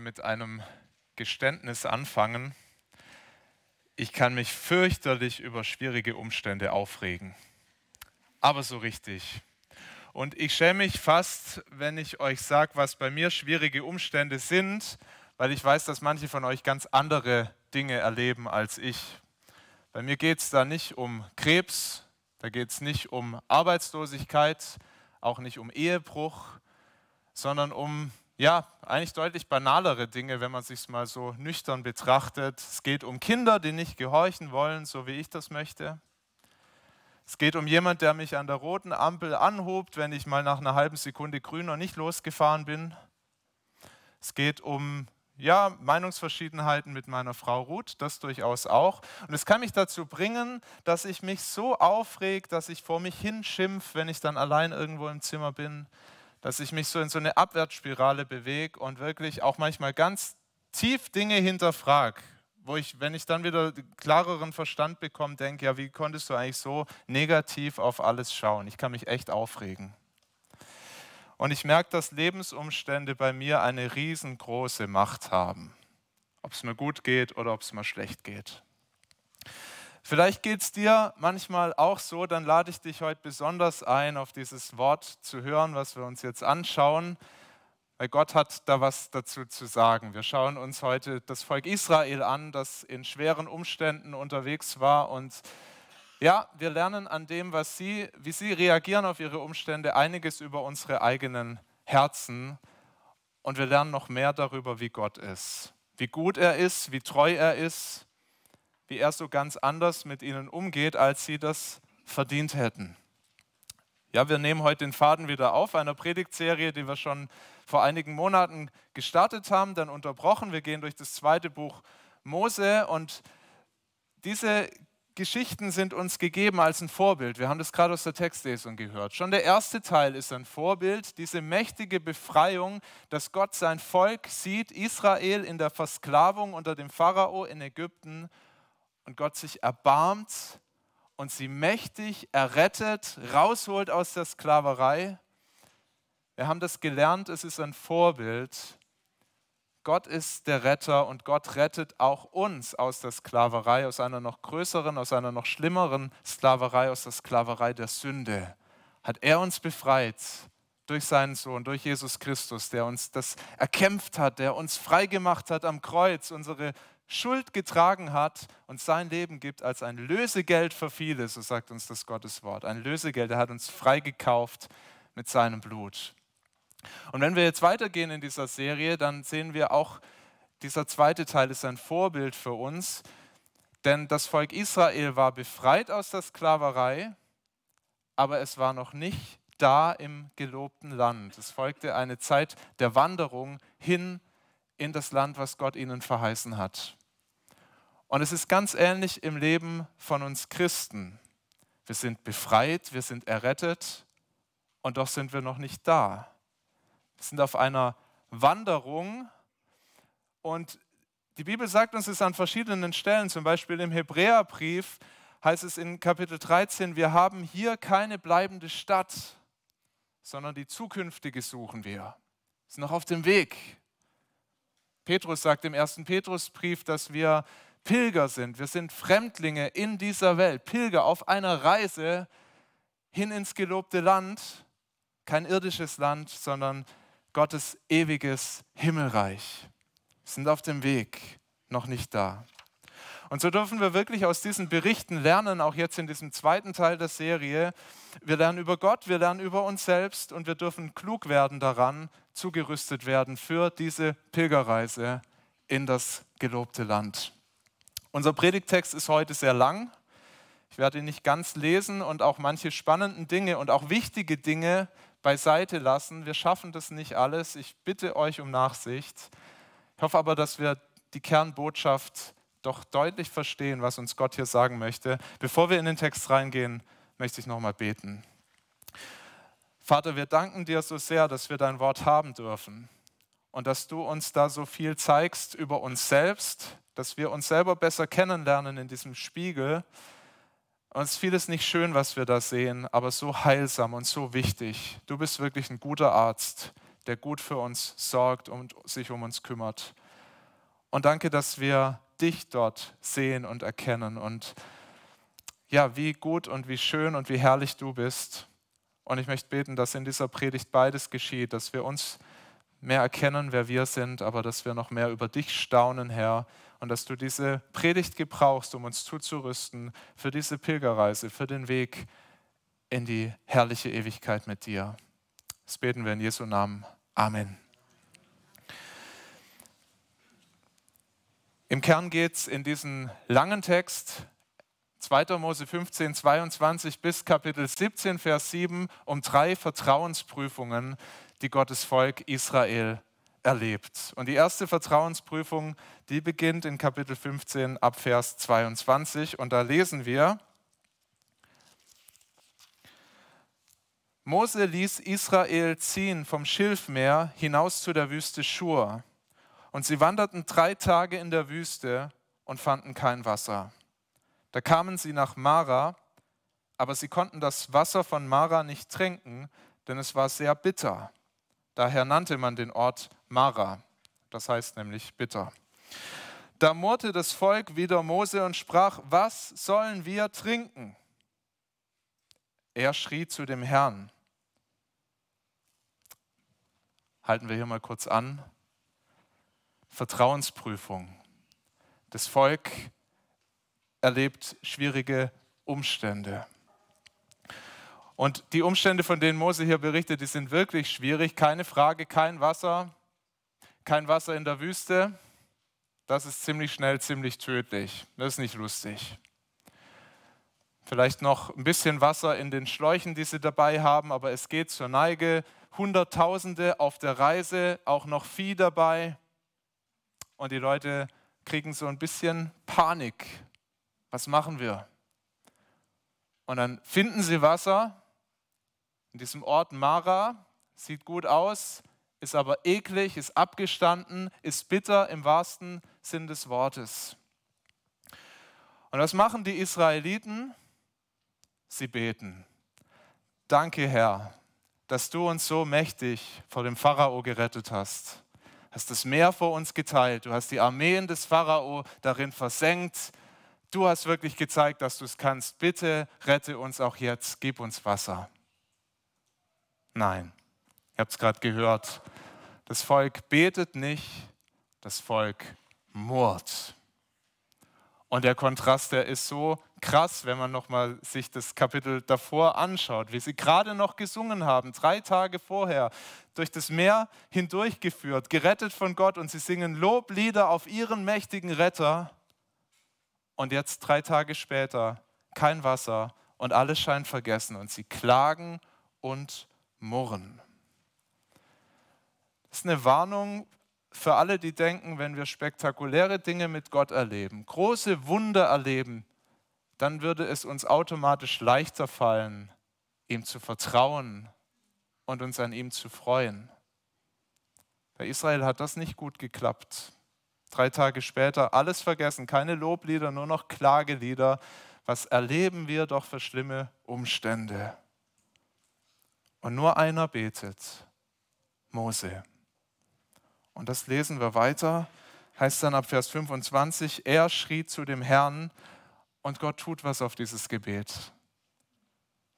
mit einem Geständnis anfangen. Ich kann mich fürchterlich über schwierige Umstände aufregen, aber so richtig. Und ich schäme mich fast, wenn ich euch sage, was bei mir schwierige Umstände sind, weil ich weiß, dass manche von euch ganz andere Dinge erleben als ich. Bei mir geht es da nicht um Krebs, da geht es nicht um Arbeitslosigkeit, auch nicht um Ehebruch, sondern um ja, eigentlich deutlich banalere Dinge, wenn man sich mal so nüchtern betrachtet. Es geht um Kinder, die nicht gehorchen wollen, so wie ich das möchte. Es geht um jemanden, der mich an der roten Ampel anhobt, wenn ich mal nach einer halben Sekunde grün noch nicht losgefahren bin. Es geht um ja, Meinungsverschiedenheiten mit meiner Frau Ruth, das durchaus auch. Und es kann mich dazu bringen, dass ich mich so aufreg, dass ich vor mich hinschimpf, wenn ich dann allein irgendwo im Zimmer bin, dass ich mich so in so eine Abwärtsspirale bewege und wirklich auch manchmal ganz tief Dinge hinterfrage, wo ich, wenn ich dann wieder klareren Verstand bekomme, denke, ja, wie konntest du eigentlich so negativ auf alles schauen? Ich kann mich echt aufregen. Und ich merke, dass Lebensumstände bei mir eine riesengroße Macht haben. Ob es mir gut geht oder ob es mir schlecht geht. Vielleicht geht es dir manchmal auch so, dann lade ich dich heute besonders ein, auf dieses Wort zu hören, was wir uns jetzt anschauen, weil Gott hat da was dazu zu sagen. Wir schauen uns heute das Volk Israel an, das in schweren Umständen unterwegs war und ja, wir lernen an dem, was sie, wie sie reagieren auf ihre Umstände, einiges über unsere eigenen Herzen und wir lernen noch mehr darüber, wie Gott ist, wie gut er ist, wie treu er ist wie er so ganz anders mit ihnen umgeht, als sie das verdient hätten. Ja, wir nehmen heute den Faden wieder auf, einer Predigtserie, die wir schon vor einigen Monaten gestartet haben, dann unterbrochen. Wir gehen durch das zweite Buch Mose und diese Geschichten sind uns gegeben als ein Vorbild. Wir haben das gerade aus der Textlesung gehört. Schon der erste Teil ist ein Vorbild, diese mächtige Befreiung, dass Gott sein Volk sieht, Israel in der Versklavung unter dem Pharao in Ägypten und Gott sich erbarmt und sie mächtig errettet, rausholt aus der Sklaverei. Wir haben das gelernt, es ist ein Vorbild. Gott ist der Retter und Gott rettet auch uns aus der Sklaverei, aus einer noch größeren, aus einer noch schlimmeren Sklaverei, aus der Sklaverei der Sünde. Hat er uns befreit durch seinen Sohn, durch Jesus Christus, der uns das erkämpft hat, der uns freigemacht hat am Kreuz, unsere Schuld getragen hat und sein Leben gibt als ein Lösegeld für viele, so sagt uns das Gotteswort. Ein Lösegeld, er hat uns freigekauft mit seinem Blut. Und wenn wir jetzt weitergehen in dieser Serie, dann sehen wir auch, dieser zweite Teil ist ein Vorbild für uns, denn das Volk Israel war befreit aus der Sklaverei, aber es war noch nicht da im gelobten Land. Es folgte eine Zeit der Wanderung hin in das Land, was Gott ihnen verheißen hat. Und es ist ganz ähnlich im Leben von uns Christen. Wir sind befreit, wir sind errettet und doch sind wir noch nicht da. Wir sind auf einer Wanderung und die Bibel sagt uns es an verschiedenen Stellen, zum Beispiel im Hebräerbrief heißt es in Kapitel 13, wir haben hier keine bleibende Stadt, sondern die zukünftige suchen wir. Sind noch auf dem Weg. Petrus sagt im ersten Petrusbrief, dass wir Pilger sind. Wir sind Fremdlinge in dieser Welt, Pilger auf einer Reise hin ins gelobte Land, kein irdisches Land, sondern Gottes ewiges Himmelreich. Wir sind auf dem Weg, noch nicht da. Und so dürfen wir wirklich aus diesen Berichten lernen, auch jetzt in diesem zweiten Teil der Serie. Wir lernen über Gott, wir lernen über uns selbst und wir dürfen klug werden daran, zugerüstet werden für diese Pilgerreise in das gelobte Land. Unser Predigtext ist heute sehr lang. Ich werde ihn nicht ganz lesen und auch manche spannenden Dinge und auch wichtige Dinge beiseite lassen. Wir schaffen das nicht alles. Ich bitte euch um Nachsicht. Ich hoffe aber, dass wir die Kernbotschaft doch deutlich verstehen, was uns Gott hier sagen möchte. Bevor wir in den Text reingehen, möchte ich nochmal beten. Vater, wir danken dir so sehr, dass wir dein Wort haben dürfen und dass du uns da so viel zeigst über uns selbst, dass wir uns selber besser kennenlernen in diesem Spiegel. Und es ist vieles nicht schön, was wir da sehen, aber so heilsam und so wichtig. Du bist wirklich ein guter Arzt, der gut für uns sorgt und sich um uns kümmert. Und danke, dass wir dich dort sehen und erkennen und ja, wie gut und wie schön und wie herrlich du bist. Und ich möchte beten, dass in dieser Predigt beides geschieht, dass wir uns mehr erkennen, wer wir sind, aber dass wir noch mehr über dich staunen, Herr, und dass du diese Predigt gebrauchst, um uns zuzurüsten für diese Pilgerreise, für den Weg in die herrliche Ewigkeit mit dir. Das beten wir in Jesu Namen. Amen. Im Kern geht es in diesem langen Text 2. Mose 15, 22 bis Kapitel 17, Vers 7 um drei Vertrauensprüfungen, die Gottes Volk Israel erlebt. Und die erste Vertrauensprüfung, die beginnt in Kapitel 15 ab Vers 22 und da lesen wir, Mose ließ Israel ziehen vom Schilfmeer hinaus zu der Wüste Schur. Und sie wanderten drei Tage in der Wüste und fanden kein Wasser. Da kamen sie nach Mara, aber sie konnten das Wasser von Mara nicht trinken, denn es war sehr bitter. Daher nannte man den Ort Mara, das heißt nämlich bitter. Da murrte das Volk wieder Mose und sprach, was sollen wir trinken? Er schrie zu dem Herrn. Halten wir hier mal kurz an. Vertrauensprüfung. Das Volk erlebt schwierige Umstände. Und die Umstände, von denen Mose hier berichtet, die sind wirklich schwierig. Keine Frage, kein Wasser, kein Wasser in der Wüste. Das ist ziemlich schnell, ziemlich tödlich. Das ist nicht lustig. Vielleicht noch ein bisschen Wasser in den Schläuchen, die sie dabei haben, aber es geht zur Neige. Hunderttausende auf der Reise, auch noch Vieh dabei. Und die Leute kriegen so ein bisschen Panik was machen wir? Und dann finden sie Wasser in diesem Ort Mara, sieht gut aus, ist aber eklig, ist abgestanden, ist bitter im wahrsten Sinn des Wortes. Und was machen die Israeliten? Sie beten. Danke, Herr, dass du uns so mächtig vor dem Pharao gerettet hast. Hast das Meer vor uns geteilt. Du hast die Armeen des Pharao darin versenkt du hast wirklich gezeigt, dass du es kannst. Bitte rette uns auch jetzt, gib uns Wasser. Nein, ihr habt es gerade gehört. Das Volk betet nicht, das Volk murrt. Und der Kontrast, der ist so krass, wenn man nochmal sich das Kapitel davor anschaut, wie sie gerade noch gesungen haben, drei Tage vorher, durch das Meer hindurchgeführt, gerettet von Gott und sie singen Loblieder auf ihren mächtigen Retter. Und jetzt drei Tage später kein Wasser und alles scheint vergessen und sie klagen und murren. Das ist eine Warnung für alle, die denken, wenn wir spektakuläre Dinge mit Gott erleben, große Wunder erleben, dann würde es uns automatisch leichter fallen, ihm zu vertrauen und uns an ihm zu freuen. Bei Israel hat das nicht gut geklappt. Drei Tage später alles vergessen, keine Loblieder, nur noch Klagelieder. Was erleben wir doch für schlimme Umstände? Und nur einer betet, Mose. Und das lesen wir weiter, heißt dann ab Vers 25, er schrie zu dem Herrn und Gott tut was auf dieses Gebet.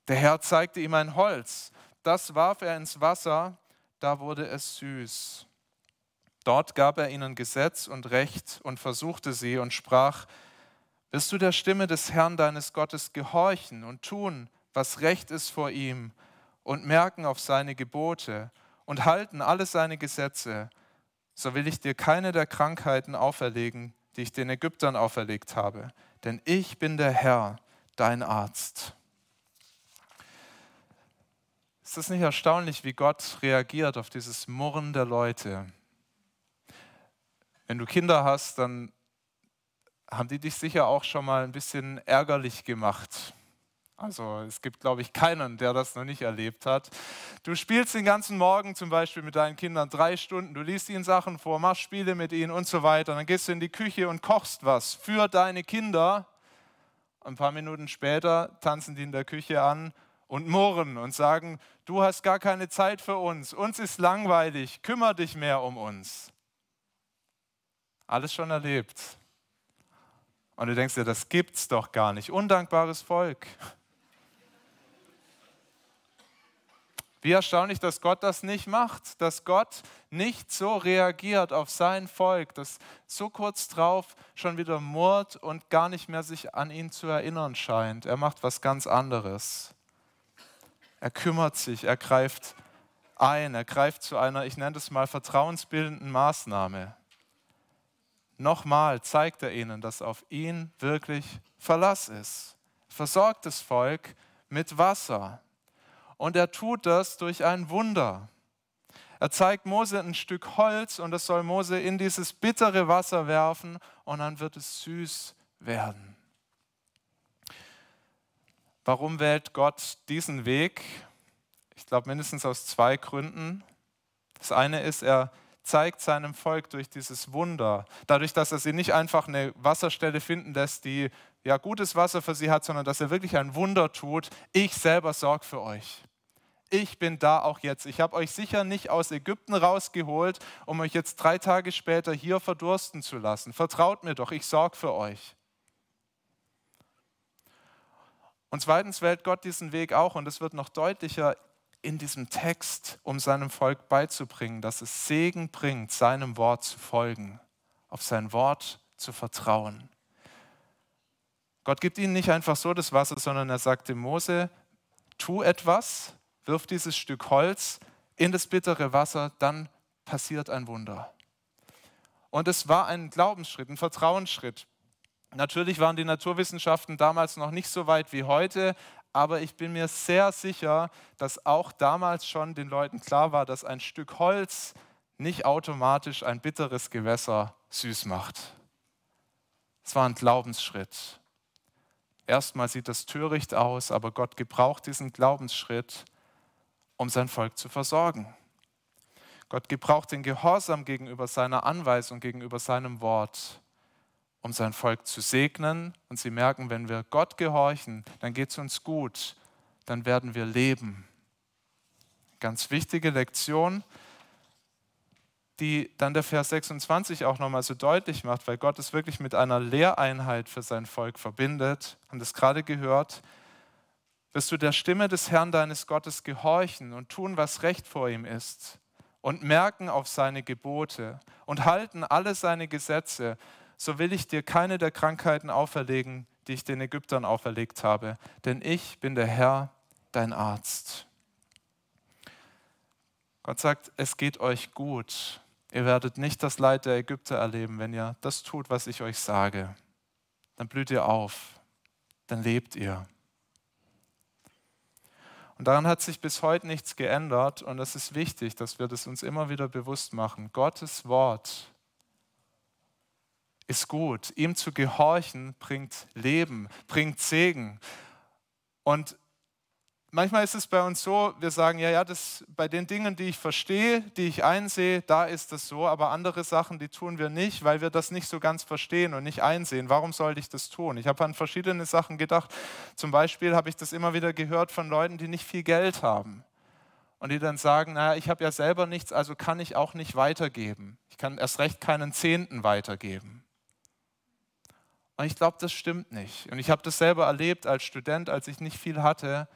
Der Herr zeigte ihm ein Holz, das warf er ins Wasser, da wurde es süß. Dort gab er ihnen Gesetz und Recht und versuchte sie und sprach, Wirst du der Stimme des Herrn deines Gottes gehorchen und tun, was recht ist vor ihm, und merken auf seine Gebote und halten alle seine Gesetze, so will ich dir keine der Krankheiten auferlegen, die ich den Ägyptern auferlegt habe, denn ich bin der Herr, dein Arzt. Ist es nicht erstaunlich, wie Gott reagiert auf dieses Murren der Leute? Wenn du Kinder hast, dann haben die dich sicher auch schon mal ein bisschen ärgerlich gemacht. Also es gibt, glaube ich, keinen, der das noch nicht erlebt hat. Du spielst den ganzen Morgen zum Beispiel mit deinen Kindern drei Stunden, du liest ihnen Sachen vor, machst Spiele mit ihnen und so weiter. Dann gehst du in die Küche und kochst was für deine Kinder. Ein paar Minuten später tanzen die in der Küche an und murren und sagen, du hast gar keine Zeit für uns, uns ist langweilig, kümmere dich mehr um uns. Alles schon erlebt. Und du denkst dir, das gibt's doch gar nicht. Undankbares Volk. Wie erstaunlich, dass Gott das nicht macht, dass Gott nicht so reagiert auf sein Volk, das so kurz drauf schon wieder murrt und gar nicht mehr sich an ihn zu erinnern scheint. Er macht was ganz anderes. Er kümmert sich, er greift ein, er greift zu einer, ich nenne es mal, vertrauensbildenden Maßnahme. Nochmal zeigt er ihnen, dass auf ihn wirklich Verlass ist. Versorgt das Volk mit Wasser. Und er tut das durch ein Wunder. Er zeigt Mose ein Stück Holz und das soll Mose in dieses bittere Wasser werfen und dann wird es süß werden. Warum wählt Gott diesen Weg? Ich glaube mindestens aus zwei Gründen. Das eine ist, er zeigt seinem Volk durch dieses Wunder, dadurch, dass er sie nicht einfach eine Wasserstelle finden lässt, die ja gutes Wasser für sie hat, sondern dass er wirklich ein Wunder tut. Ich selber sorge für euch. Ich bin da auch jetzt. Ich habe euch sicher nicht aus Ägypten rausgeholt, um euch jetzt drei Tage später hier verdursten zu lassen. Vertraut mir doch, ich sorge für euch. Und zweitens wählt Gott diesen Weg auch, und es wird noch deutlicher in diesem Text, um seinem Volk beizubringen, dass es Segen bringt, seinem Wort zu folgen, auf sein Wort zu vertrauen. Gott gibt ihnen nicht einfach so das Wasser, sondern er sagte Mose, tu etwas, wirf dieses Stück Holz in das bittere Wasser, dann passiert ein Wunder. Und es war ein Glaubensschritt, ein Vertrauensschritt. Natürlich waren die Naturwissenschaften damals noch nicht so weit wie heute, aber ich bin mir sehr sicher, dass auch damals schon den Leuten klar war, dass ein Stück Holz nicht automatisch ein bitteres Gewässer süß macht. Es war ein Glaubensschritt. Erstmal sieht das töricht aus, aber Gott gebraucht diesen Glaubensschritt, um sein Volk zu versorgen. Gott gebraucht den Gehorsam gegenüber seiner Anweisung, gegenüber seinem Wort, um sein Volk zu segnen. Und sie merken, wenn wir Gott gehorchen, dann geht es uns gut, dann werden wir leben. Ganz wichtige Lektion, die dann der Vers 26 auch nochmal so deutlich macht, weil Gott es wirklich mit einer Lehreinheit für sein Volk verbindet. Haben das gerade gehört. Wirst du der Stimme des Herrn deines Gottes gehorchen und tun, was recht vor ihm ist und merken auf seine Gebote und halten alle seine Gesetze so will ich dir keine der Krankheiten auferlegen, die ich den Ägyptern auferlegt habe, denn ich bin der Herr, dein Arzt. Gott sagt, es geht euch gut. Ihr werdet nicht das Leid der Ägypter erleben, wenn ihr das tut, was ich euch sage. Dann blüht ihr auf, dann lebt ihr. Und daran hat sich bis heute nichts geändert und es ist wichtig, dass wir das uns immer wieder bewusst machen. Gottes Wort ist gut. Ihm zu gehorchen bringt Leben, bringt Segen. Und manchmal ist es bei uns so, wir sagen, ja, ja, das, bei den Dingen, die ich verstehe, die ich einsehe, da ist das so, aber andere Sachen, die tun wir nicht, weil wir das nicht so ganz verstehen und nicht einsehen. Warum sollte ich das tun? Ich habe an verschiedene Sachen gedacht. Zum Beispiel habe ich das immer wieder gehört von Leuten, die nicht viel Geld haben und die dann sagen, naja, ich habe ja selber nichts, also kann ich auch nicht weitergeben. Ich kann erst recht keinen Zehnten weitergeben. Und ich glaube, das stimmt nicht. Und ich habe das selber erlebt als Student, als ich nicht viel hatte.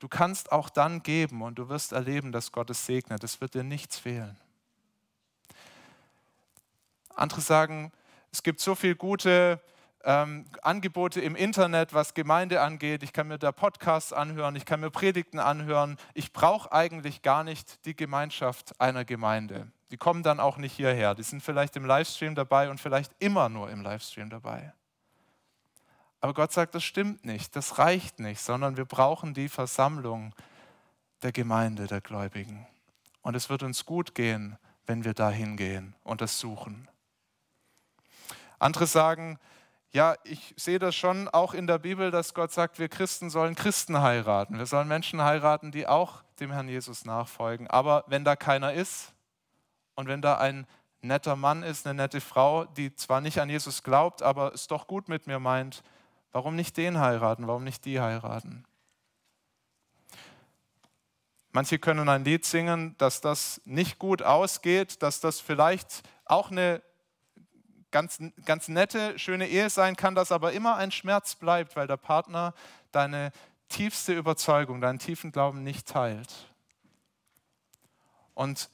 Du kannst auch dann geben und du wirst erleben, dass Gott es segnet. Es wird dir nichts fehlen. Andere sagen, es gibt so viele gute ähm, Angebote im Internet, was Gemeinde angeht. Ich kann mir da Podcasts anhören, ich kann mir Predigten anhören. Ich brauche eigentlich gar nicht die Gemeinschaft einer Gemeinde. Die kommen dann auch nicht hierher. Die sind vielleicht im Livestream dabei und vielleicht immer nur im Livestream dabei. Aber Gott sagt, das stimmt nicht, das reicht nicht, sondern wir brauchen die Versammlung der Gemeinde der Gläubigen. Und es wird uns gut gehen, wenn wir da hingehen und das suchen. Andere sagen, ja, ich sehe das schon auch in der Bibel, dass Gott sagt, wir Christen sollen Christen heiraten. Wir sollen Menschen heiraten, die auch dem Herrn Jesus nachfolgen. Aber wenn da keiner ist und wenn da ein netter Mann ist, eine nette Frau, die zwar nicht an Jesus glaubt, aber es doch gut mit mir meint, Warum nicht den heiraten? Warum nicht die heiraten? Manche können ein Lied singen, dass das nicht gut ausgeht, dass das vielleicht auch eine ganz, ganz nette, schöne Ehe sein kann, dass aber immer ein Schmerz bleibt, weil der Partner deine tiefste Überzeugung, deinen tiefen Glauben nicht teilt. Und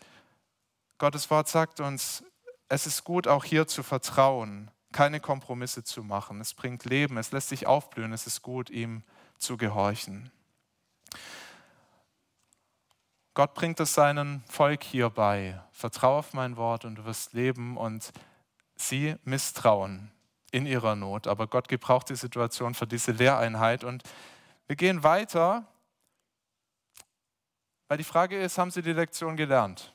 Gottes Wort sagt uns, es ist gut, auch hier zu vertrauen, keine Kompromisse zu machen. Es bringt Leben, es lässt sich aufblühen, es ist gut, ihm zu gehorchen. Gott bringt es seinem Volk hier bei. Vertrau auf mein Wort und du wirst leben. Und sie misstrauen in ihrer Not. Aber Gott gebraucht die Situation für diese Lehreinheit. Und wir gehen weiter, weil die Frage ist, haben sie die Lektion gelernt?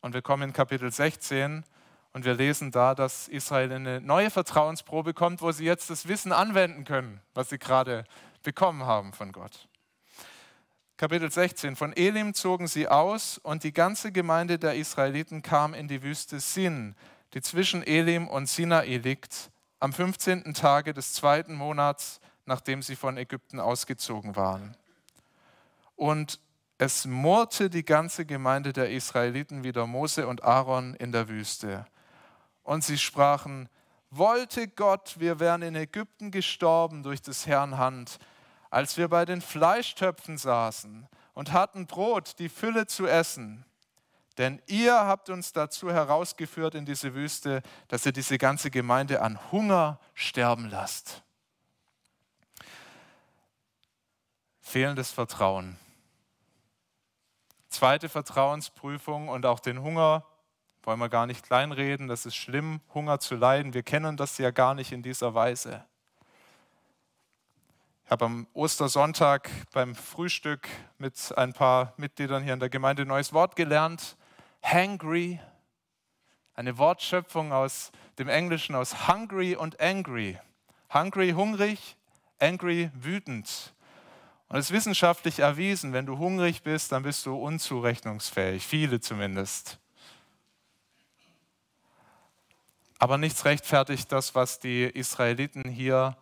Und wir kommen in Kapitel 16 und wir lesen da, dass Israel eine neue Vertrauensprobe kommt, wo sie jetzt das Wissen anwenden können, was sie gerade bekommen haben von Gott. Kapitel 16. Von Elim zogen sie aus und die ganze Gemeinde der Israeliten kam in die Wüste Sin, die zwischen Elim und Sinai liegt, am 15. Tage des zweiten Monats, nachdem sie von Ägypten ausgezogen waren. Und es murrte die ganze Gemeinde der Israeliten wieder Mose und Aaron in der Wüste. Und sie sprachen, wollte Gott, wir wären in Ägypten gestorben durch des Herrn Hand, als wir bei den Fleischtöpfen saßen und hatten Brot, die Fülle zu essen. Denn ihr habt uns dazu herausgeführt in diese Wüste, dass ihr diese ganze Gemeinde an Hunger sterben lasst. Fehlendes Vertrauen. Zweite Vertrauensprüfung und auch den Hunger wollen wir gar nicht kleinreden. Das ist schlimm, Hunger zu leiden. Wir kennen das ja gar nicht in dieser Weise habe am Ostersonntag beim Frühstück mit ein paar Mitgliedern hier in der Gemeinde ein neues Wort gelernt. Hangry, eine Wortschöpfung aus dem Englischen aus hungry und angry. Hungry, hungrig, angry, wütend. Und es ist wissenschaftlich erwiesen, wenn du hungrig bist, dann bist du unzurechnungsfähig, viele zumindest. Aber nichts rechtfertigt das, was die Israeliten hier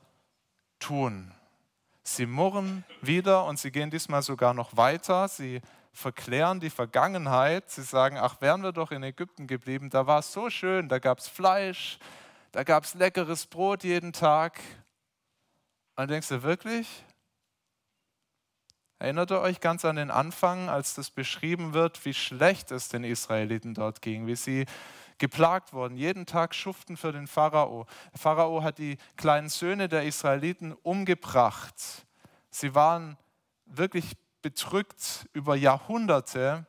tun. Sie murren wieder und sie gehen diesmal sogar noch weiter. Sie verklären die Vergangenheit. Sie sagen, ach, wären wir doch in Ägypten geblieben, da war es so schön, da gab es Fleisch, da gab es leckeres Brot jeden Tag. Und denkst du wirklich? Erinnert ihr euch ganz an den Anfang, als das beschrieben wird, wie schlecht es den Israeliten dort ging, wie sie geplagt worden, jeden Tag schuften für den Pharao. Der Pharao hat die kleinen Söhne der Israeliten umgebracht. Sie waren wirklich bedrückt über Jahrhunderte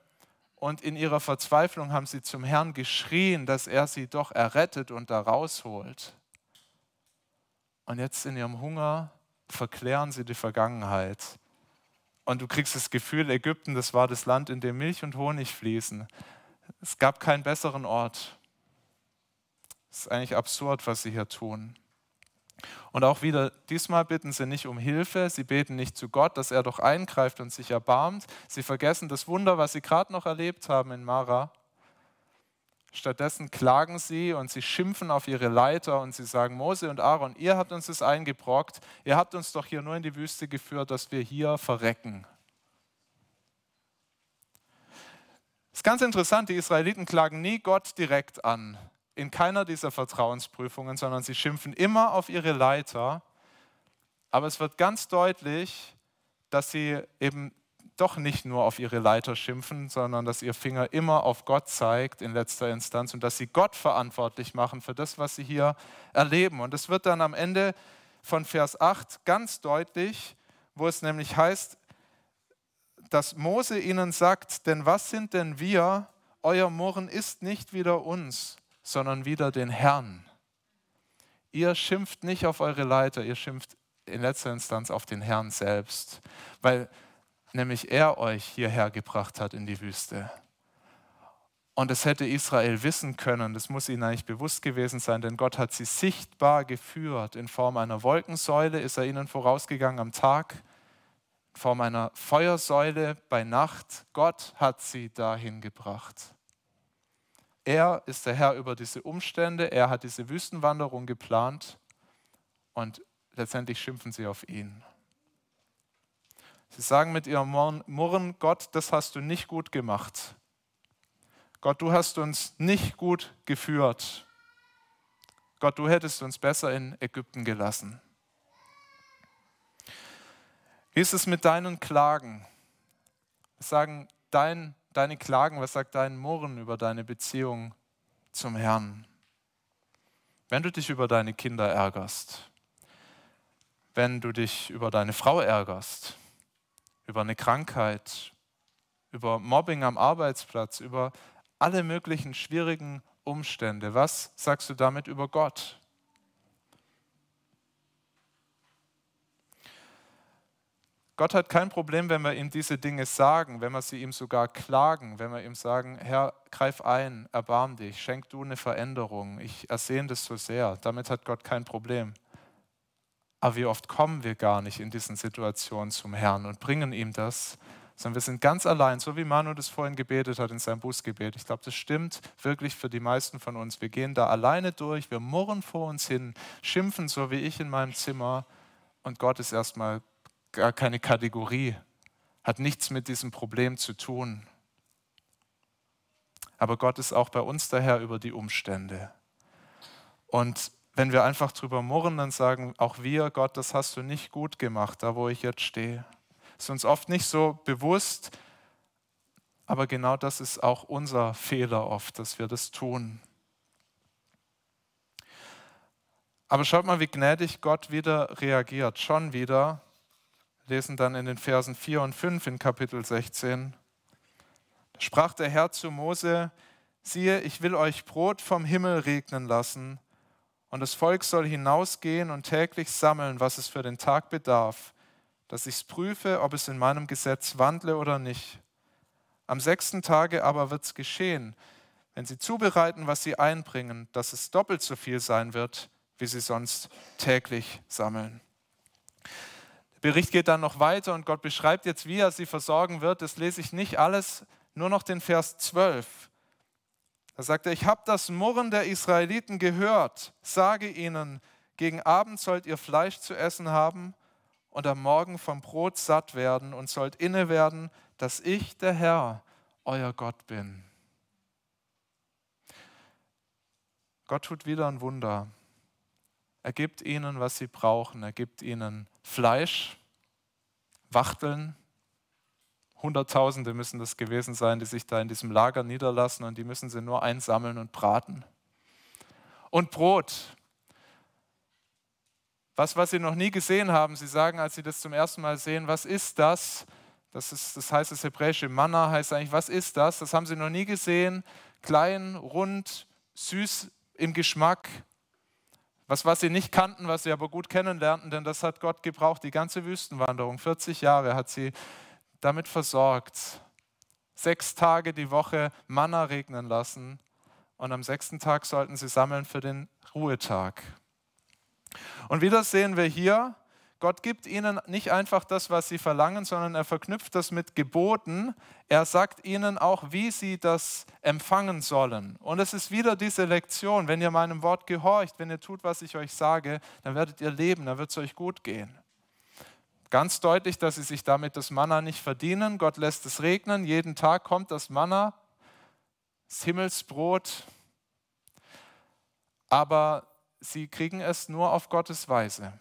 und in ihrer Verzweiflung haben sie zum Herrn geschrien, dass er sie doch errettet und da rausholt. Und jetzt in ihrem Hunger verklären sie die Vergangenheit. Und du kriegst das Gefühl, Ägypten, das war das Land, in dem Milch und Honig fließen. Es gab keinen besseren Ort. Es ist eigentlich absurd, was sie hier tun. Und auch wieder, diesmal bitten sie nicht um Hilfe, sie beten nicht zu Gott, dass er doch eingreift und sich erbarmt. Sie vergessen das Wunder, was sie gerade noch erlebt haben in Mara. Stattdessen klagen sie und sie schimpfen auf ihre Leiter und sie sagen, Mose und Aaron, ihr habt uns das eingebrockt, ihr habt uns doch hier nur in die Wüste geführt, dass wir hier verrecken. Es ist ganz interessant, die Israeliten klagen nie Gott direkt an in keiner dieser Vertrauensprüfungen, sondern sie schimpfen immer auf ihre Leiter. Aber es wird ganz deutlich, dass sie eben doch nicht nur auf ihre Leiter schimpfen, sondern dass ihr Finger immer auf Gott zeigt in letzter Instanz und dass sie Gott verantwortlich machen für das, was sie hier erleben. Und es wird dann am Ende von Vers 8 ganz deutlich, wo es nämlich heißt, dass Mose ihnen sagt, denn was sind denn wir? Euer Murren ist nicht wieder uns, sondern wieder den Herrn. Ihr schimpft nicht auf eure Leiter, ihr schimpft in letzter Instanz auf den Herrn selbst, weil nämlich er euch hierher gebracht hat in die Wüste. Und das hätte Israel wissen können, das muss ihnen eigentlich bewusst gewesen sein, denn Gott hat sie sichtbar geführt. In Form einer Wolkensäule ist er ihnen vorausgegangen am Tag, in Form einer Feuersäule bei Nacht. Gott hat sie dahin gebracht. Er ist der Herr über diese Umstände, er hat diese Wüstenwanderung geplant und letztendlich schimpfen sie auf ihn. Sie sagen mit ihrem Murren, Gott, das hast du nicht gut gemacht. Gott, du hast uns nicht gut geführt. Gott, du hättest uns besser in Ägypten gelassen. Wie ist es mit deinen Klagen? Was sagen dein, deine Klagen, was sagt dein Murren über deine Beziehung zum Herrn? Wenn du dich über deine Kinder ärgerst, wenn du dich über deine Frau ärgerst, über eine Krankheit, über Mobbing am Arbeitsplatz, über alle möglichen schwierigen Umstände. Was sagst du damit über Gott? Gott hat kein Problem, wenn wir ihm diese Dinge sagen, wenn wir sie ihm sogar klagen, wenn wir ihm sagen, Herr, greif ein, erbarm dich, schenk du eine Veränderung. Ich ersehne das so sehr. Damit hat Gott kein Problem. Aber wie oft kommen wir gar nicht in diesen Situationen zum Herrn und bringen ihm das, sondern wir sind ganz allein, so wie Manu das vorhin gebetet hat in seinem Bußgebet. Ich glaube, das stimmt wirklich für die meisten von uns. Wir gehen da alleine durch, wir murren vor uns hin, schimpfen so wie ich in meinem Zimmer und Gott ist erstmal gar keine Kategorie, hat nichts mit diesem Problem zu tun. Aber Gott ist auch bei uns daher über die Umstände. Und wenn wir einfach drüber murren, dann sagen auch wir, Gott, das hast du nicht gut gemacht, da wo ich jetzt stehe ist uns oft nicht so bewusst, aber genau das ist auch unser Fehler oft, dass wir das tun. Aber schaut mal, wie gnädig Gott wieder reagiert. Schon wieder, lesen dann in den Versen 4 und 5 in Kapitel 16. Da sprach der Herr zu Mose, siehe, ich will euch Brot vom Himmel regnen lassen, und das Volk soll hinausgehen und täglich sammeln, was es für den Tag bedarf dass ich es prüfe, ob es in meinem Gesetz wandle oder nicht. Am sechsten Tage aber wird es geschehen, wenn sie zubereiten, was sie einbringen, dass es doppelt so viel sein wird, wie sie sonst täglich sammeln. Bericht geht dann noch weiter und Gott beschreibt jetzt, wie er sie versorgen wird. Das lese ich nicht alles, nur noch den Vers 12. Da sagt er, ich habe das Murren der Israeliten gehört, sage ihnen, gegen Abend sollt ihr Fleisch zu essen haben und am Morgen vom Brot satt werden und sollt inne werden, dass ich, der Herr, euer Gott bin. Gott tut wieder ein Wunder. Er gibt ihnen, was sie brauchen. Er gibt ihnen Fleisch, Wachteln. Hunderttausende müssen das gewesen sein, die sich da in diesem Lager niederlassen und die müssen sie nur einsammeln und braten. Und Brot. Was, was sie noch nie gesehen haben, sie sagen, als sie das zum ersten Mal sehen, was ist das? Das, ist, das heißt das hebräische Manna, heißt eigentlich, was ist das? Das haben sie noch nie gesehen. Klein, rund, süß im Geschmack. Was, was sie nicht kannten, was sie aber gut kennenlernten, denn das hat Gott gebraucht. Die ganze Wüstenwanderung, 40 Jahre, hat sie damit versorgt. Sechs Tage die Woche Manna regnen lassen und am sechsten Tag sollten sie sammeln für den Ruhetag. Und wieder sehen wir hier, Gott gibt ihnen nicht einfach das, was sie verlangen, sondern er verknüpft das mit Geboten. Er sagt ihnen auch, wie sie das empfangen sollen. Und es ist wieder diese Lektion, wenn ihr meinem Wort gehorcht, wenn ihr tut, was ich euch sage, dann werdet ihr leben, dann wird es euch gut gehen. Ganz deutlich, dass sie sich damit das Manna nicht verdienen. Gott lässt es regnen, jeden Tag kommt das Manna, das Himmelsbrot. Aber sie kriegen es nur auf Gottes Weise.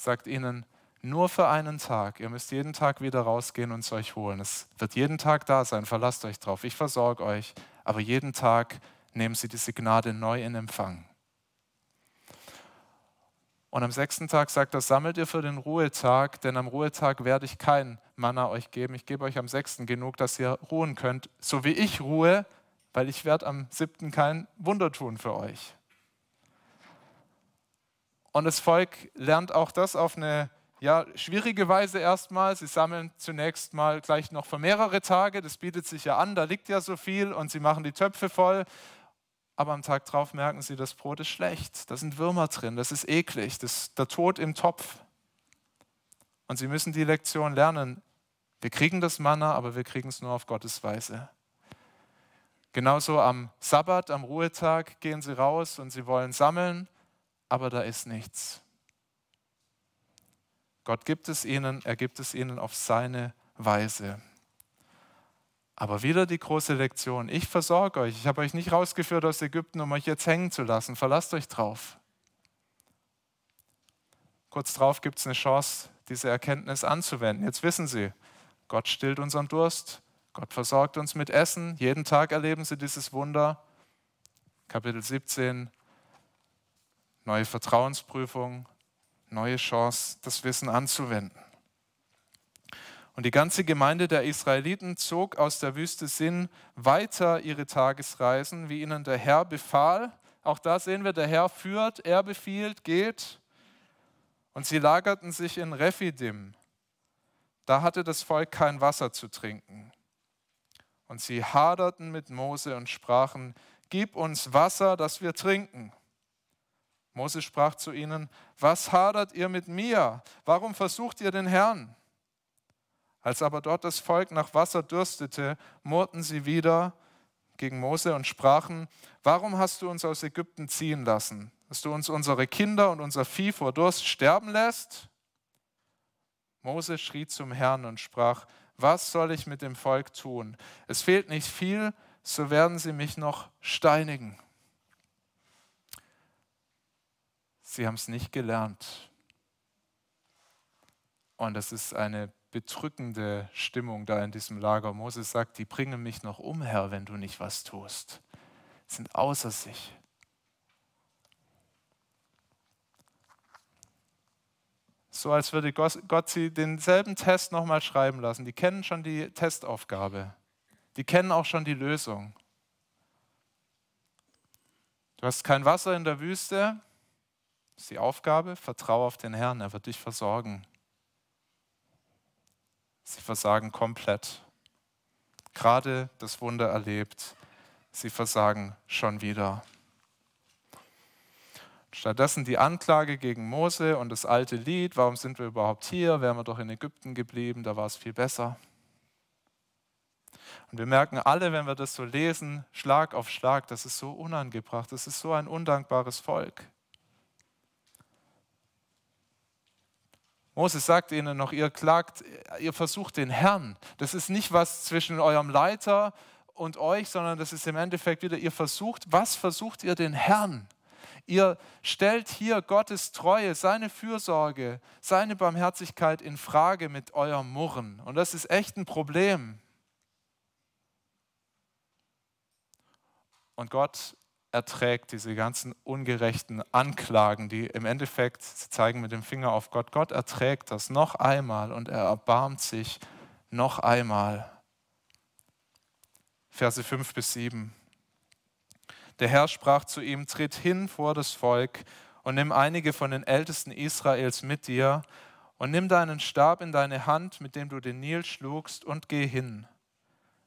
Sagt ihnen, nur für einen Tag. Ihr müsst jeden Tag wieder rausgehen und es euch holen. Es wird jeden Tag da sein, verlasst euch drauf. Ich versorge euch, aber jeden Tag nehmen sie diese Gnade neu in Empfang. Und am sechsten Tag sagt er, sammelt ihr für den Ruhetag, denn am Ruhetag werde ich kein Manna euch geben. Ich gebe euch am sechsten genug, dass ihr ruhen könnt, so wie ich ruhe, weil ich werde am siebten kein Wunder tun für euch. Und das Volk lernt auch das auf eine ja, schwierige Weise erstmal. Sie sammeln zunächst mal gleich noch für mehrere Tage. Das bietet sich ja an, da liegt ja so viel und sie machen die Töpfe voll. Aber am Tag drauf merken sie, das Brot ist schlecht. Da sind Würmer drin, das ist eklig, das ist der Tod im Topf. Und sie müssen die Lektion lernen. Wir kriegen das Manna, aber wir kriegen es nur auf Gottes Weise. Genauso am Sabbat, am Ruhetag gehen sie raus und sie wollen sammeln aber da ist nichts. Gott gibt es ihnen, er gibt es ihnen auf seine Weise. Aber wieder die große Lektion. Ich versorge euch. Ich habe euch nicht rausgeführt aus Ägypten, um euch jetzt hängen zu lassen. Verlasst euch drauf. Kurz darauf gibt es eine Chance, diese Erkenntnis anzuwenden. Jetzt wissen Sie, Gott stillt unseren Durst. Gott versorgt uns mit Essen. Jeden Tag erleben Sie dieses Wunder. Kapitel 17, neue Vertrauensprüfung, neue Chance, das Wissen anzuwenden. Und die ganze Gemeinde der Israeliten zog aus der Wüste Sinn weiter ihre Tagesreisen, wie ihnen der Herr befahl. Auch da sehen wir, der Herr führt, er befiehlt, geht. Und sie lagerten sich in Rephidim. Da hatte das Volk kein Wasser zu trinken. Und sie haderten mit Mose und sprachen, gib uns Wasser, das wir trinken. Mose sprach zu ihnen, was hadert ihr mit mir? Warum versucht ihr den Herrn? Als aber dort das Volk nach Wasser dürstete, murrten sie wieder gegen Mose und sprachen, warum hast du uns aus Ägypten ziehen lassen, dass du uns unsere Kinder und unser Vieh vor Durst sterben lässt? Mose schrie zum Herrn und sprach, was soll ich mit dem Volk tun? Es fehlt nicht viel, so werden sie mich noch steinigen. Sie haben es nicht gelernt. Und es ist eine bedrückende Stimmung da in diesem Lager. Moses sagt, die bringen mich noch um, Herr, wenn du nicht was tust. Sie sind außer sich. So als würde Gott sie denselben Test nochmal schreiben lassen. Die kennen schon die Testaufgabe. Die kennen auch schon die Lösung. Du hast kein Wasser in der Wüste. Ist die Aufgabe. Vertraue auf den Herrn. Er wird dich versorgen. Sie versagen komplett. Gerade das Wunder erlebt. Sie versagen schon wieder. Stattdessen die Anklage gegen Mose und das alte Lied, warum sind wir überhaupt hier? Wären wir doch in Ägypten geblieben, da war es viel besser. Und wir merken alle, wenn wir das so lesen, Schlag auf Schlag, das ist so unangebracht, das ist so ein undankbares Volk. Moses sagt ihnen noch, ihr klagt, ihr versucht den Herrn. Das ist nicht was zwischen eurem Leiter und euch, sondern das ist im Endeffekt wieder, ihr versucht, was versucht ihr den Herrn? Ihr stellt hier Gottes Treue, seine Fürsorge, seine Barmherzigkeit in Frage mit eurem Murren. Und das ist echt ein Problem. Und Gott erträgt diese ganzen ungerechten Anklagen, die im Endeffekt zeigen mit dem Finger auf Gott. Gott erträgt das noch einmal und er erbarmt sich noch einmal. Verse 5 bis 7. Der Herr sprach zu ihm, tritt hin vor das Volk und nimm einige von den Ältesten Israels mit dir und nimm deinen Stab in deine Hand, mit dem du den Nil schlugst, und geh hin.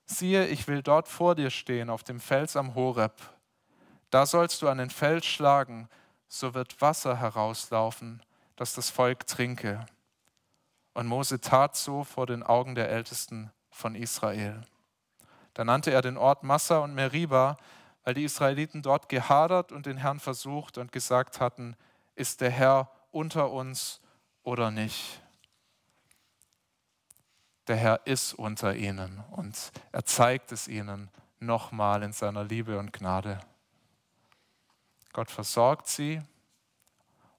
Siehe, ich will dort vor dir stehen, auf dem Fels am Horeb da sollst du an den Fels schlagen, so wird Wasser herauslaufen, dass das Volk trinke. Und Mose tat so vor den Augen der Ältesten von Israel. Da nannte er den Ort Massa und Meriba, weil die Israeliten dort gehadert und den Herrn versucht und gesagt hatten, ist der Herr unter uns oder nicht? Der Herr ist unter ihnen und er zeigt es ihnen nochmal in seiner Liebe und Gnade. Gott versorgt sie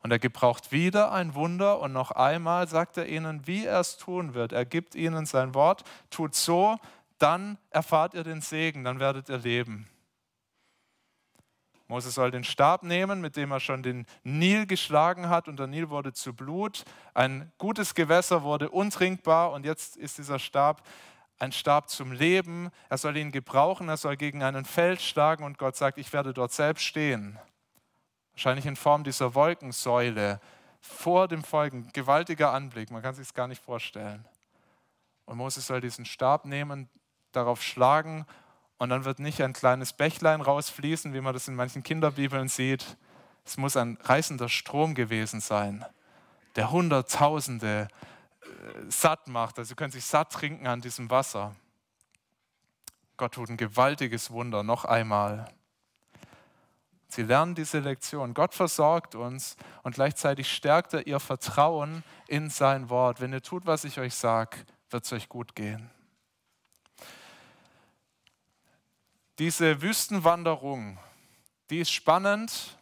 und er gebraucht wieder ein Wunder und noch einmal sagt er ihnen, wie er es tun wird. Er gibt ihnen sein Wort, tut so, dann erfahrt ihr den Segen, dann werdet ihr leben. Mose soll den Stab nehmen, mit dem er schon den Nil geschlagen hat und der Nil wurde zu Blut. Ein gutes Gewässer wurde untrinkbar und jetzt ist dieser Stab ein Stab zum Leben. Er soll ihn gebrauchen, er soll gegen einen Feld schlagen und Gott sagt, ich werde dort selbst stehen wahrscheinlich in Form dieser Wolkensäule vor dem Folgen. Gewaltiger Anblick, man kann sich es gar nicht vorstellen. Und Moses soll diesen Stab nehmen, darauf schlagen und dann wird nicht ein kleines Bächlein rausfließen, wie man das in manchen Kinderbibeln sieht. Es muss ein reißender Strom gewesen sein, der Hunderttausende äh, satt macht. Also sie können sich satt trinken an diesem Wasser. Gott tut ein gewaltiges Wunder noch einmal. Sie lernen diese Lektion. Gott versorgt uns und gleichzeitig stärkt er ihr Vertrauen in sein Wort. Wenn ihr tut, was ich euch sage, wird es euch gut gehen. Diese Wüstenwanderung, die ist spannend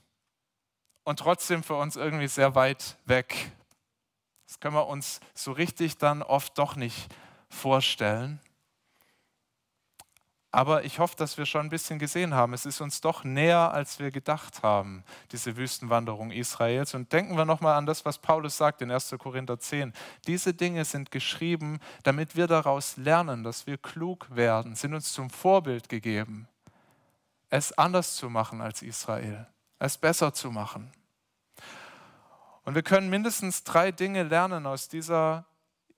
und trotzdem für uns irgendwie sehr weit weg. Das können wir uns so richtig dann oft doch nicht vorstellen. Aber ich hoffe, dass wir schon ein bisschen gesehen haben. Es ist uns doch näher, als wir gedacht haben, diese Wüstenwanderung Israels. Und denken wir nochmal an das, was Paulus sagt in 1. Korinther 10. Diese Dinge sind geschrieben, damit wir daraus lernen, dass wir klug werden, sind uns zum Vorbild gegeben, es anders zu machen als Israel, es besser zu machen. Und wir können mindestens drei Dinge lernen aus dieser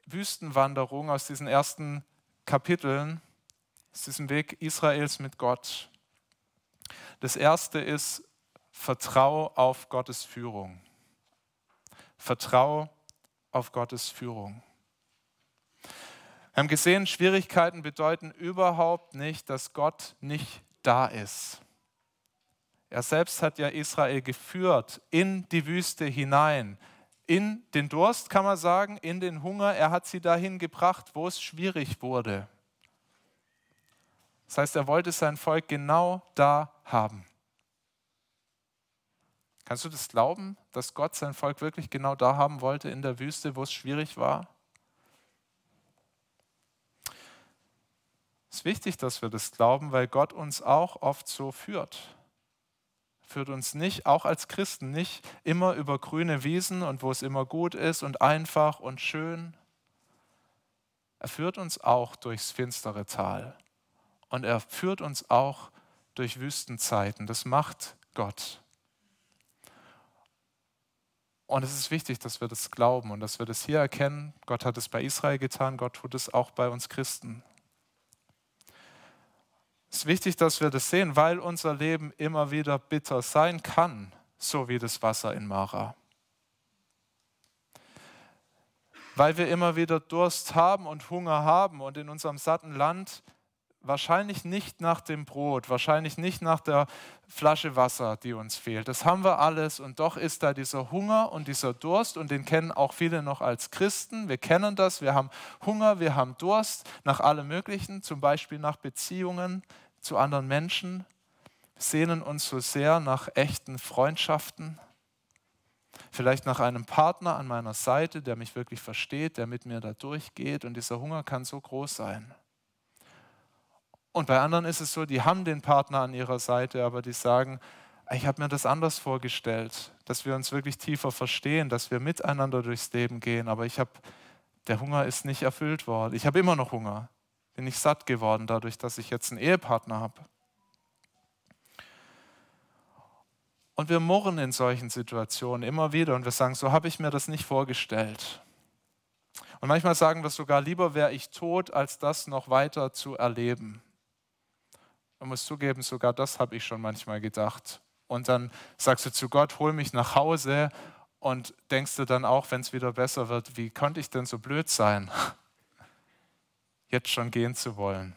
Wüstenwanderung, aus diesen ersten Kapiteln es ist ein Weg Israels mit Gott. Das erste ist, vertrau auf Gottes Führung. Vertrau auf Gottes Führung. Wir haben gesehen, Schwierigkeiten bedeuten überhaupt nicht, dass Gott nicht da ist. Er selbst hat ja Israel geführt in die Wüste hinein, in den Durst kann man sagen, in den Hunger. Er hat sie dahin gebracht, wo es schwierig wurde. Das heißt, er wollte sein Volk genau da haben. Kannst du das glauben, dass Gott sein Volk wirklich genau da haben wollte in der Wüste, wo es schwierig war? Es ist wichtig, dass wir das glauben, weil Gott uns auch oft so führt. Führt uns nicht, auch als Christen, nicht immer über grüne Wiesen und wo es immer gut ist und einfach und schön. Er führt uns auch durchs finstere Tal und er führt uns auch durch Wüstenzeiten. Das macht Gott. Und es ist wichtig, dass wir das glauben und dass wir das hier erkennen. Gott hat es bei Israel getan, Gott tut es auch bei uns Christen. Es ist wichtig, dass wir das sehen, weil unser Leben immer wieder bitter sein kann, so wie das Wasser in Mara. Weil wir immer wieder Durst haben und Hunger haben und in unserem satten Land wahrscheinlich nicht nach dem Brot, wahrscheinlich nicht nach der Flasche Wasser, die uns fehlt. Das haben wir alles und doch ist da dieser Hunger und dieser Durst und den kennen auch viele noch als Christen. Wir kennen das, wir haben Hunger, wir haben Durst nach allem Möglichen, zum Beispiel nach Beziehungen zu anderen Menschen, wir sehnen uns so sehr nach echten Freundschaften, vielleicht nach einem Partner an meiner Seite, der mich wirklich versteht, der mit mir da durchgeht und dieser Hunger kann so groß sein. Und bei anderen ist es so, die haben den Partner an ihrer Seite, aber die sagen, ich habe mir das anders vorgestellt, dass wir uns wirklich tiefer verstehen, dass wir miteinander durchs Leben gehen, aber ich habe, der Hunger ist nicht erfüllt worden. Ich habe immer noch Hunger. Bin ich satt geworden dadurch, dass ich jetzt einen Ehepartner habe. Und wir murren in solchen Situationen immer wieder und wir sagen, so habe ich mir das nicht vorgestellt. Und manchmal sagen wir sogar, lieber wäre ich tot, als das noch weiter zu erleben. Man muss zugeben, sogar das habe ich schon manchmal gedacht. Und dann sagst du zu Gott, hol mich nach Hause und denkst du dann auch, wenn es wieder besser wird, wie konnte ich denn so blöd sein, jetzt schon gehen zu wollen?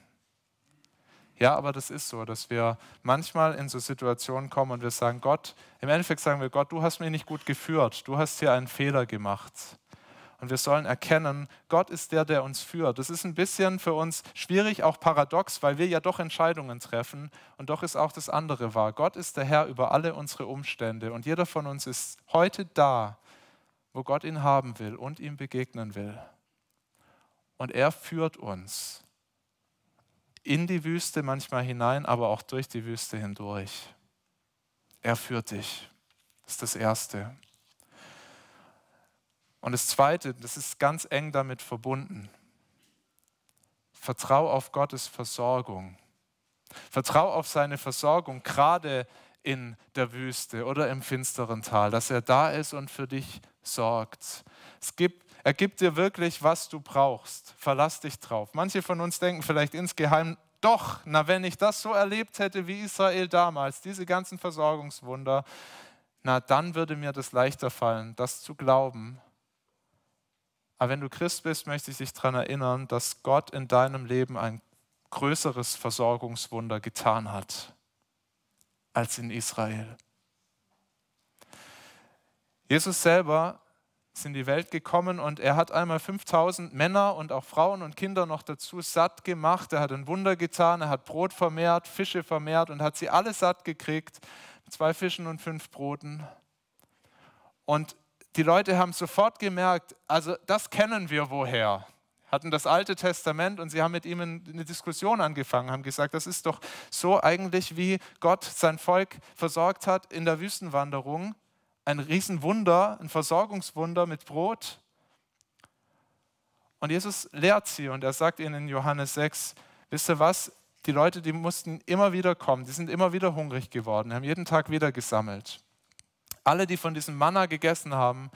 Ja, aber das ist so, dass wir manchmal in so Situationen kommen und wir sagen, Gott, im Endeffekt sagen wir, Gott, du hast mich nicht gut geführt, du hast hier einen Fehler gemacht. Und wir sollen erkennen, Gott ist der, der uns führt. Das ist ein bisschen für uns schwierig, auch paradox, weil wir ja doch Entscheidungen treffen und doch ist auch das andere wahr. Gott ist der Herr über alle unsere Umstände und jeder von uns ist heute da, wo Gott ihn haben will und ihm begegnen will. Und er führt uns in die Wüste manchmal hinein, aber auch durch die Wüste hindurch. Er führt dich. Das ist das Erste. Und das Zweite, das ist ganz eng damit verbunden. Vertrau auf Gottes Versorgung. Vertrau auf seine Versorgung, gerade in der Wüste oder im finsteren Tal, dass er da ist und für dich sorgt. Es gibt, er gibt dir wirklich, was du brauchst. Verlass dich drauf. Manche von uns denken vielleicht insgeheim, doch, na, wenn ich das so erlebt hätte wie Israel damals, diese ganzen Versorgungswunder, na, dann würde mir das leichter fallen, das zu glauben aber wenn du Christ bist, möchte ich dich daran erinnern, dass Gott in deinem Leben ein größeres Versorgungswunder getan hat als in Israel. Jesus selber ist in die Welt gekommen und er hat einmal 5000 Männer und auch Frauen und Kinder noch dazu satt gemacht. Er hat ein Wunder getan, er hat Brot vermehrt, Fische vermehrt und hat sie alle satt gekriegt, zwei Fischen und fünf Broten. Und die Leute haben sofort gemerkt, also das kennen wir woher. Hatten das Alte Testament und sie haben mit ihm eine Diskussion angefangen, haben gesagt, das ist doch so eigentlich, wie Gott sein Volk versorgt hat in der Wüstenwanderung. Ein Riesenwunder, ein Versorgungswunder mit Brot. Und Jesus lehrt sie und er sagt ihnen in Johannes 6, wisst ihr was, die Leute, die mussten immer wieder kommen, die sind immer wieder hungrig geworden, haben jeden Tag wieder gesammelt. Alle, die von diesem Manna gegessen haben,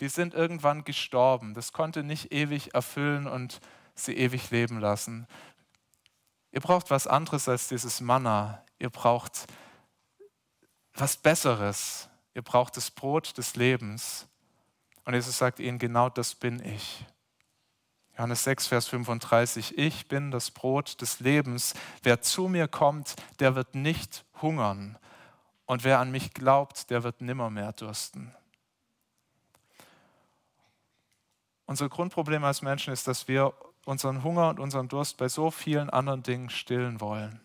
die sind irgendwann gestorben. Das konnte nicht ewig erfüllen und sie ewig leben lassen. Ihr braucht was anderes als dieses Manna. Ihr braucht was Besseres. Ihr braucht das Brot des Lebens. Und Jesus sagt ihnen, genau das bin ich. Johannes 6, Vers 35, ich bin das Brot des Lebens. Wer zu mir kommt, der wird nicht hungern. Und wer an mich glaubt, der wird nimmermehr dursten. Unser Grundproblem als Menschen ist, dass wir unseren Hunger und unseren Durst bei so vielen anderen Dingen stillen wollen.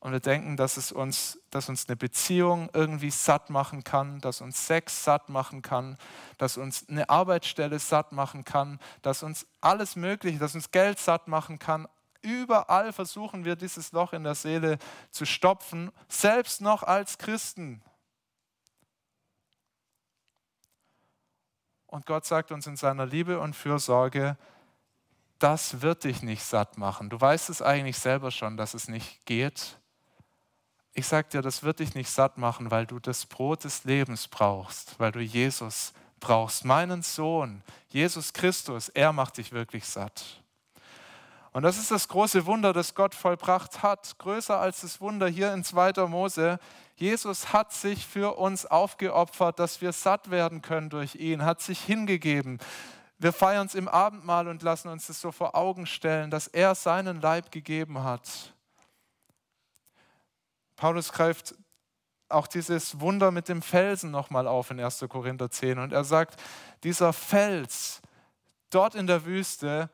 Und wir denken, dass, es uns, dass uns eine Beziehung irgendwie satt machen kann, dass uns Sex satt machen kann, dass uns eine Arbeitsstelle satt machen kann, dass uns alles Mögliche, dass uns Geld satt machen kann, Überall versuchen wir dieses Loch in der Seele zu stopfen, selbst noch als Christen. Und Gott sagt uns in seiner Liebe und Fürsorge, das wird dich nicht satt machen. Du weißt es eigentlich selber schon, dass es nicht geht. Ich sage dir, das wird dich nicht satt machen, weil du das Brot des Lebens brauchst, weil du Jesus brauchst, meinen Sohn, Jesus Christus, er macht dich wirklich satt. Und das ist das große Wunder, das Gott vollbracht hat, größer als das Wunder hier in 2. Mose. Jesus hat sich für uns aufgeopfert, dass wir satt werden können durch ihn, hat sich hingegeben. Wir feiern es im Abendmahl und lassen uns das so vor Augen stellen, dass er seinen Leib gegeben hat. Paulus greift auch dieses Wunder mit dem Felsen nochmal auf in 1. Korinther 10 und er sagt, dieser Fels dort in der Wüste,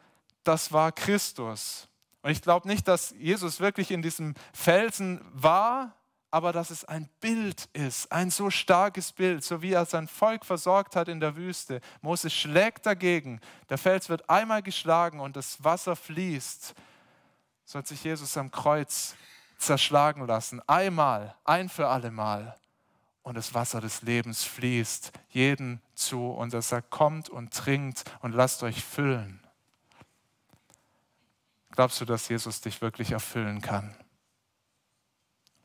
das war Christus. Und ich glaube nicht, dass Jesus wirklich in diesem Felsen war, aber dass es ein Bild ist, ein so starkes Bild, so wie er sein Volk versorgt hat in der Wüste. Moses schlägt dagegen, der Fels wird einmal geschlagen und das Wasser fließt. So hat sich Jesus am Kreuz zerschlagen lassen, einmal, ein für alle Mal. Und das Wasser des Lebens fließt jeden zu und er sagt, kommt und trinkt und lasst euch füllen. Glaubst du, dass Jesus dich wirklich erfüllen kann?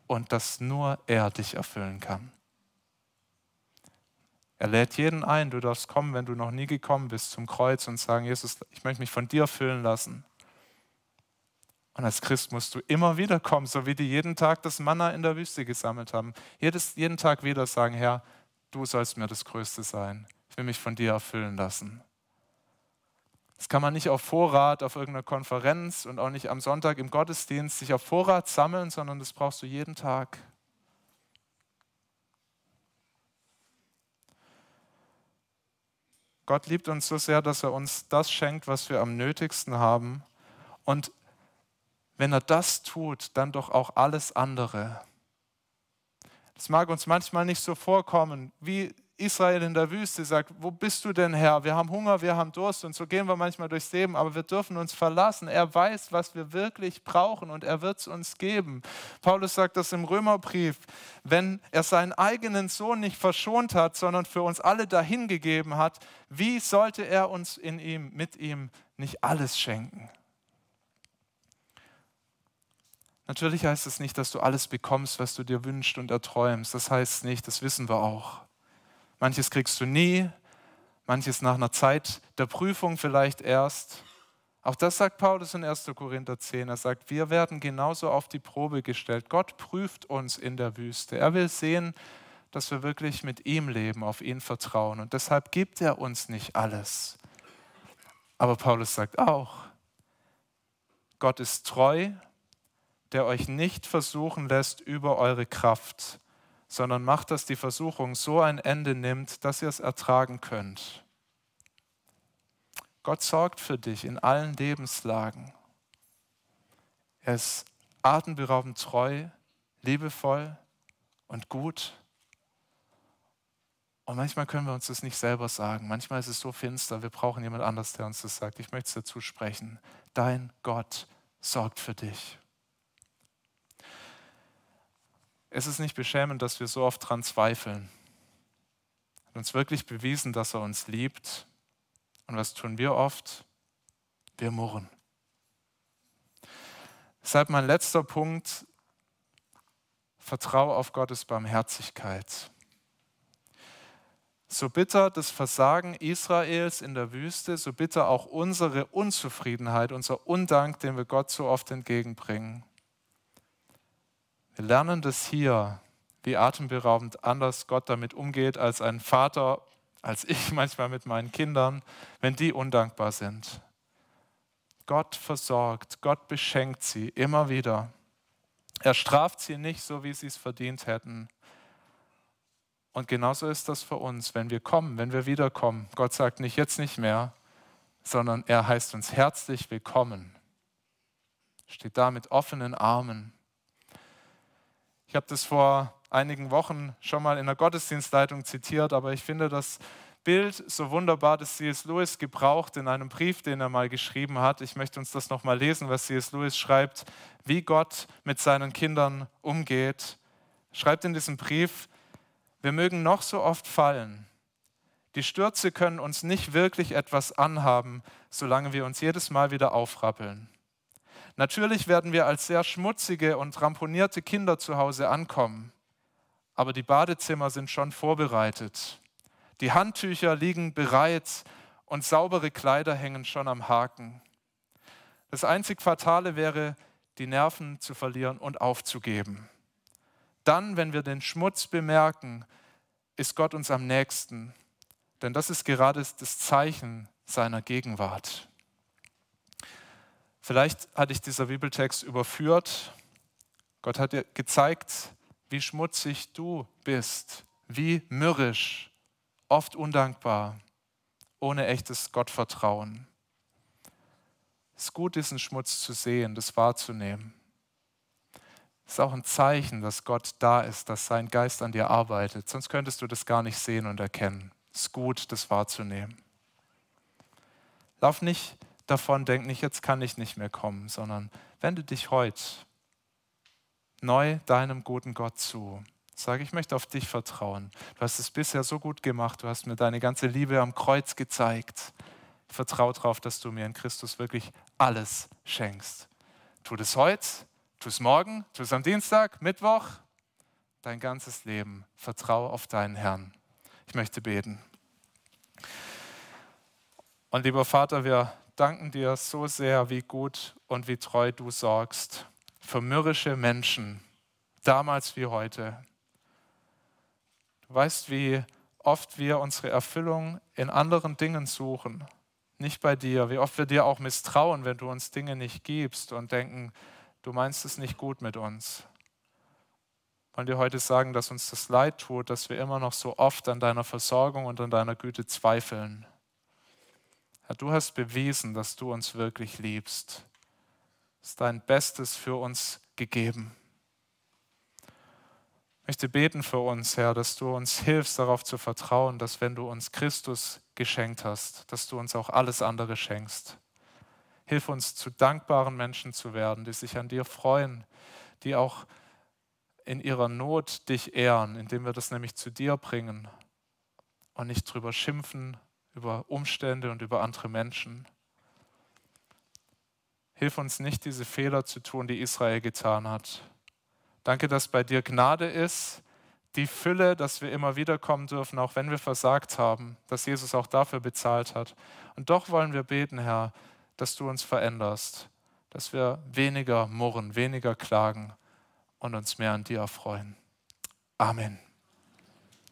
Und dass nur er dich erfüllen kann? Er lädt jeden ein, du darfst kommen, wenn du noch nie gekommen bist, zum Kreuz und sagen, Jesus, ich möchte mich von dir füllen lassen. Und als Christ musst du immer wieder kommen, so wie die jeden Tag das Manna in der Wüste gesammelt haben. Jedes, jeden Tag wieder sagen, Herr, du sollst mir das Größte sein. Ich will mich von dir erfüllen lassen. Das kann man nicht auf Vorrat auf irgendeiner Konferenz und auch nicht am Sonntag im Gottesdienst sich auf Vorrat sammeln, sondern das brauchst du jeden Tag. Gott liebt uns so sehr, dass er uns das schenkt, was wir am nötigsten haben. Und wenn er das tut, dann doch auch alles andere. Das mag uns manchmal nicht so vorkommen. Wie Israel in der Wüste sagt, wo bist du denn Herr? Wir haben Hunger, wir haben Durst und so gehen wir manchmal durchs Leben, aber wir dürfen uns verlassen. Er weiß, was wir wirklich brauchen und er wird es uns geben. Paulus sagt das im Römerbrief, wenn er seinen eigenen Sohn nicht verschont hat, sondern für uns alle dahingegeben hat, wie sollte er uns in ihm, mit ihm nicht alles schenken? Natürlich heißt es nicht, dass du alles bekommst, was du dir wünschst und erträumst. Das heißt nicht, das wissen wir auch. Manches kriegst du nie, manches nach einer Zeit der Prüfung vielleicht erst. Auch das sagt Paulus in 1. Korinther 10. Er sagt, wir werden genauso auf die Probe gestellt. Gott prüft uns in der Wüste. Er will sehen, dass wir wirklich mit ihm leben, auf ihn vertrauen. Und deshalb gibt er uns nicht alles. Aber Paulus sagt auch, Gott ist treu, der euch nicht versuchen lässt über eure Kraft, sondern macht, dass die Versuchung so ein Ende nimmt, dass ihr es ertragen könnt. Gott sorgt für dich in allen Lebenslagen. Er ist atemberaubend treu, liebevoll und gut. Und manchmal können wir uns das nicht selber sagen. Manchmal ist es so finster, wir brauchen jemand anders, der uns das sagt. Ich möchte es dazu sprechen. Dein Gott sorgt für dich. Es ist nicht beschämend, dass wir so oft dran zweifeln. Hat uns wirklich bewiesen, dass er uns liebt. Und was tun wir oft? Wir murren. Deshalb mein letzter Punkt, vertraue auf Gottes Barmherzigkeit. So bitter das Versagen Israels in der Wüste, so bitter auch unsere Unzufriedenheit, unser Undank, den wir Gott so oft entgegenbringen. Wir lernen das hier, wie atemberaubend anders Gott damit umgeht als ein Vater, als ich manchmal mit meinen Kindern, wenn die undankbar sind. Gott versorgt, Gott beschenkt sie immer wieder. Er straft sie nicht so, wie sie es verdient hätten. Und genauso ist das für uns, wenn wir kommen, wenn wir wiederkommen. Gott sagt nicht jetzt nicht mehr, sondern er heißt uns herzlich willkommen. Steht da mit offenen Armen. Ich habe das vor einigen Wochen schon mal in der Gottesdienstleitung zitiert, aber ich finde das Bild so wunderbar, das C.S. Lewis gebraucht in einem Brief, den er mal geschrieben hat. Ich möchte uns das nochmal lesen, was C.S. Lewis schreibt, wie Gott mit seinen Kindern umgeht. Schreibt in diesem Brief, wir mögen noch so oft fallen. Die Stürze können uns nicht wirklich etwas anhaben, solange wir uns jedes Mal wieder aufrappeln. Natürlich werden wir als sehr schmutzige und ramponierte Kinder zu Hause ankommen, aber die Badezimmer sind schon vorbereitet. Die Handtücher liegen bereit und saubere Kleider hängen schon am Haken. Das einzig Fatale wäre, die Nerven zu verlieren und aufzugeben. Dann, wenn wir den Schmutz bemerken, ist Gott uns am nächsten, denn das ist gerade das Zeichen seiner Gegenwart. Vielleicht hat dich dieser Bibeltext überführt. Gott hat dir gezeigt, wie schmutzig du bist, wie mürrisch, oft undankbar, ohne echtes Gottvertrauen. Es ist gut, diesen Schmutz zu sehen, das wahrzunehmen. Es ist auch ein Zeichen, dass Gott da ist, dass sein Geist an dir arbeitet. Sonst könntest du das gar nicht sehen und erkennen. Es ist gut, das wahrzunehmen. Lauf nicht davon, denk nicht, jetzt kann ich nicht mehr kommen, sondern wende dich heute neu deinem guten Gott zu. Sag, ich möchte auf dich vertrauen. Du hast es bisher so gut gemacht. Du hast mir deine ganze Liebe am Kreuz gezeigt. Ich vertraue darauf, dass du mir in Christus wirklich alles schenkst. Tu das heute Tu es morgen, tu es am Dienstag, Mittwoch, dein ganzes Leben. Vertraue auf deinen Herrn. Ich möchte beten. Und lieber Vater, wir danken dir so sehr, wie gut und wie treu du sorgst für mürrische Menschen, damals wie heute. Du weißt, wie oft wir unsere Erfüllung in anderen Dingen suchen, nicht bei dir, wie oft wir dir auch misstrauen, wenn du uns Dinge nicht gibst und denken, du meinst es nicht gut mit uns. Wollen dir heute sagen, dass uns das leid tut, dass wir immer noch so oft an deiner Versorgung und an deiner Güte zweifeln. Du hast bewiesen, dass du uns wirklich liebst. Du hast dein Bestes für uns gegeben. Ich möchte beten für uns, Herr, dass du uns hilfst, darauf zu vertrauen, dass wenn du uns Christus geschenkt hast, dass du uns auch alles andere schenkst. Hilf uns, zu dankbaren Menschen zu werden, die sich an dir freuen, die auch in ihrer Not dich ehren, indem wir das nämlich zu dir bringen und nicht drüber schimpfen, über Umstände und über andere Menschen. Hilf uns nicht, diese Fehler zu tun, die Israel getan hat. Danke, dass bei dir Gnade ist, die Fülle, dass wir immer wieder kommen dürfen, auch wenn wir versagt haben, dass Jesus auch dafür bezahlt hat. Und doch wollen wir beten, Herr, dass du uns veränderst, dass wir weniger murren, weniger klagen und uns mehr an dir erfreuen. Amen.